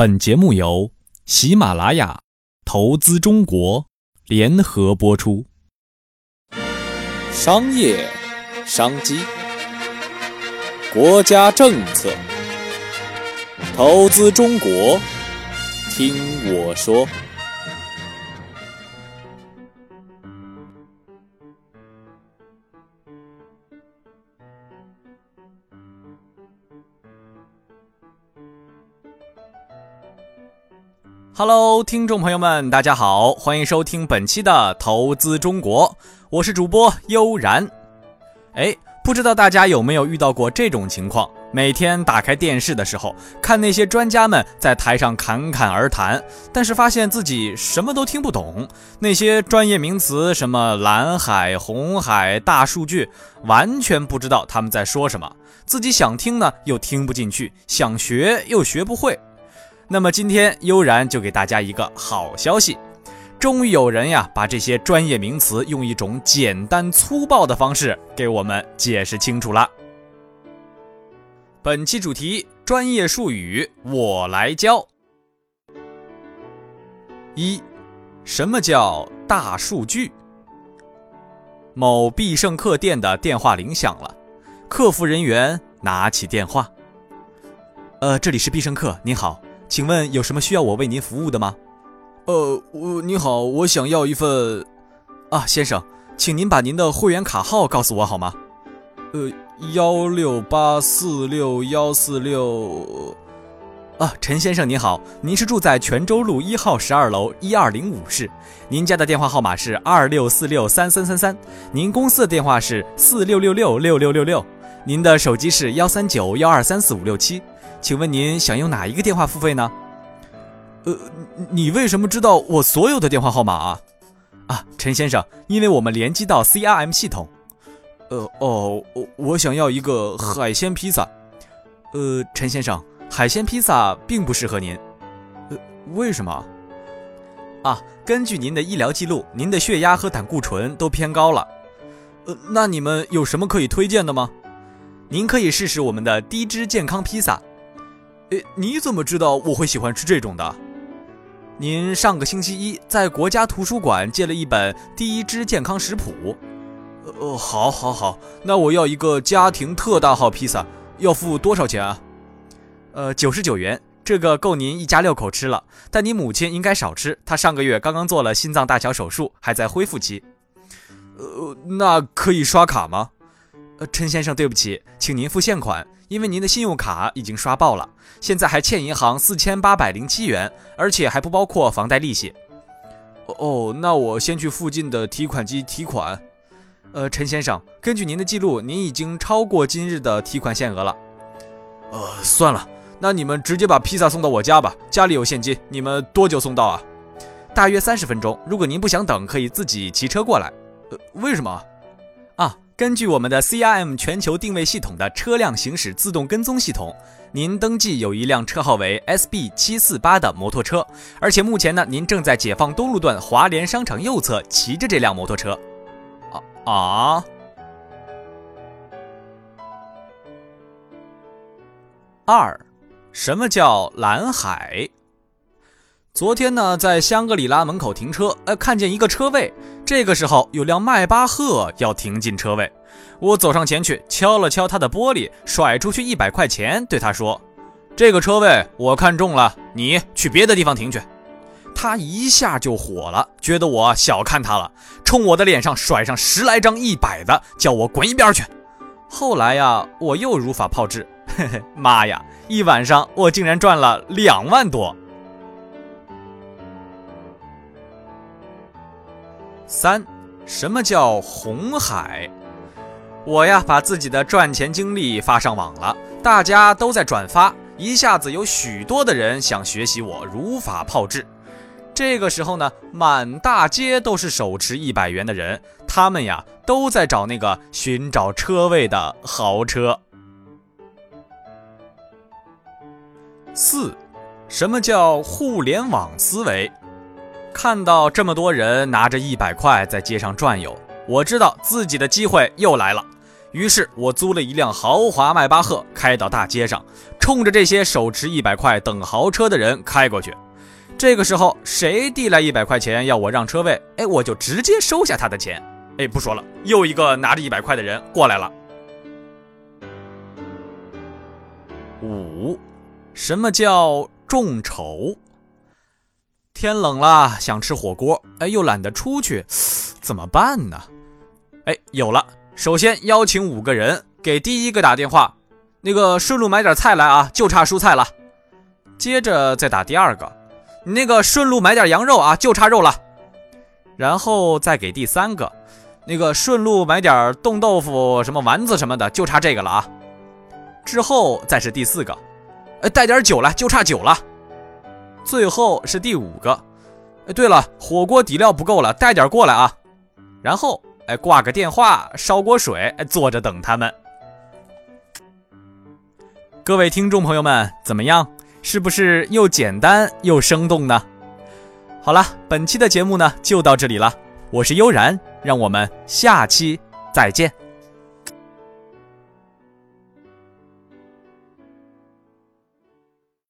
本节目由喜马拉雅投资中国联合播出。商业商机、国家政策、投资中国，听我说。Hello，听众朋友们，大家好，欢迎收听本期的投资中国，我是主播悠然。哎，不知道大家有没有遇到过这种情况？每天打开电视的时候，看那些专家们在台上侃侃而谈，但是发现自己什么都听不懂，那些专业名词，什么蓝海、红海、大数据，完全不知道他们在说什么，自己想听呢又听不进去，想学又学不会。那么今天悠然就给大家一个好消息，终于有人呀把这些专业名词用一种简单粗暴的方式给我们解释清楚了。本期主题：专业术语，我来教。一，什么叫大数据？某必胜客店的电话铃响了，客服人员拿起电话：“呃，这里是必胜客，您好。”请问有什么需要我为您服务的吗？呃，我你好，我想要一份。啊，先生，请您把您的会员卡号告诉我好吗？呃，幺六八四六幺四六。啊，陈先生您好，您是住在泉州路一号十二楼一二零五室，您家的电话号码是二六四六三三三三，您公司的电话是四六六六六六六六，您的手机是幺三九幺二三四五六七。请问您想用哪一个电话付费呢？呃，你为什么知道我所有的电话号码啊？啊，陈先生，因为我们联机到 CRM 系统。呃，哦，我我想要一个海鲜披萨。呃，陈先生，海鲜披萨并不适合您。呃，为什么？啊，根据您的医疗记录，您的血压和胆固醇都偏高了。呃，那你们有什么可以推荐的吗？您可以试试我们的低脂健康披萨。诶，你怎么知道我会喜欢吃这种的？您上个星期一在国家图书馆借了一本低脂健康食谱。呃，好，好，好，那我要一个家庭特大号披萨，要付多少钱啊？呃，九十九元，这个够您一家六口吃了。但你母亲应该少吃，她上个月刚刚做了心脏搭桥手术，还在恢复期。呃，那可以刷卡吗？呃，陈先生，对不起，请您付现款。因为您的信用卡已经刷爆了，现在还欠银行四千八百零七元，而且还不包括房贷利息。哦，那我先去附近的提款机提款。呃，陈先生，根据您的记录，您已经超过今日的提款限额了。呃，算了，那你们直接把披萨送到我家吧，家里有现金。你们多久送到啊？大约三十分钟。如果您不想等，可以自己骑车过来。呃，为什么？啊。根据我们的 CRM 全球定位系统的车辆行驶自动跟踪系统，您登记有一辆车号为 SB 七四八的摩托车，而且目前呢，您正在解放东路段华联商场右侧骑着这辆摩托车。啊啊！二，什么叫蓝海？昨天呢，在香格里拉门口停车，呃，看见一个车位。这个时候，有辆迈巴赫要停进车位，我走上前去，敲了敲他的玻璃，甩出去一百块钱，对他说：“这个车位我看中了，你去别的地方停去。”他一下就火了，觉得我小看他了，冲我的脸上甩上十来张一百的，叫我滚一边去。后来呀，我又如法炮制，嘿嘿，妈呀，一晚上我竟然赚了两万多。三，什么叫红海？我呀，把自己的赚钱经历发上网了，大家都在转发，一下子有许多的人想学习我如法炮制。这个时候呢，满大街都是手持一百元的人，他们呀都在找那个寻找车位的豪车。四，什么叫互联网思维？看到这么多人拿着一百块在街上转悠，我知道自己的机会又来了。于是，我租了一辆豪华迈巴赫，开到大街上，冲着这些手持一百块等豪车的人开过去。这个时候，谁递来一百块钱要我让车位，哎，我就直接收下他的钱。哎，不说了，又一个拿着一百块的人过来了。五，什么叫众筹？天冷了，想吃火锅，哎，又懒得出去，怎么办呢？哎，有了，首先邀请五个人，给第一个打电话，那个顺路买点菜来啊，就差蔬菜了。接着再打第二个，你那个顺路买点羊肉啊，就差肉了。然后再给第三个，那个顺路买点冻豆腐、什么丸子什么的，就差这个了啊。之后再是第四个，哎，带点酒来，就差酒了。最后是第五个，哎，对了，火锅底料不够了，带点过来啊。然后，哎，挂个电话，烧锅水，哎坐着等他们。各位听众朋友们，怎么样？是不是又简单又生动呢？好了，本期的节目呢就到这里了，我是悠然，让我们下期再见。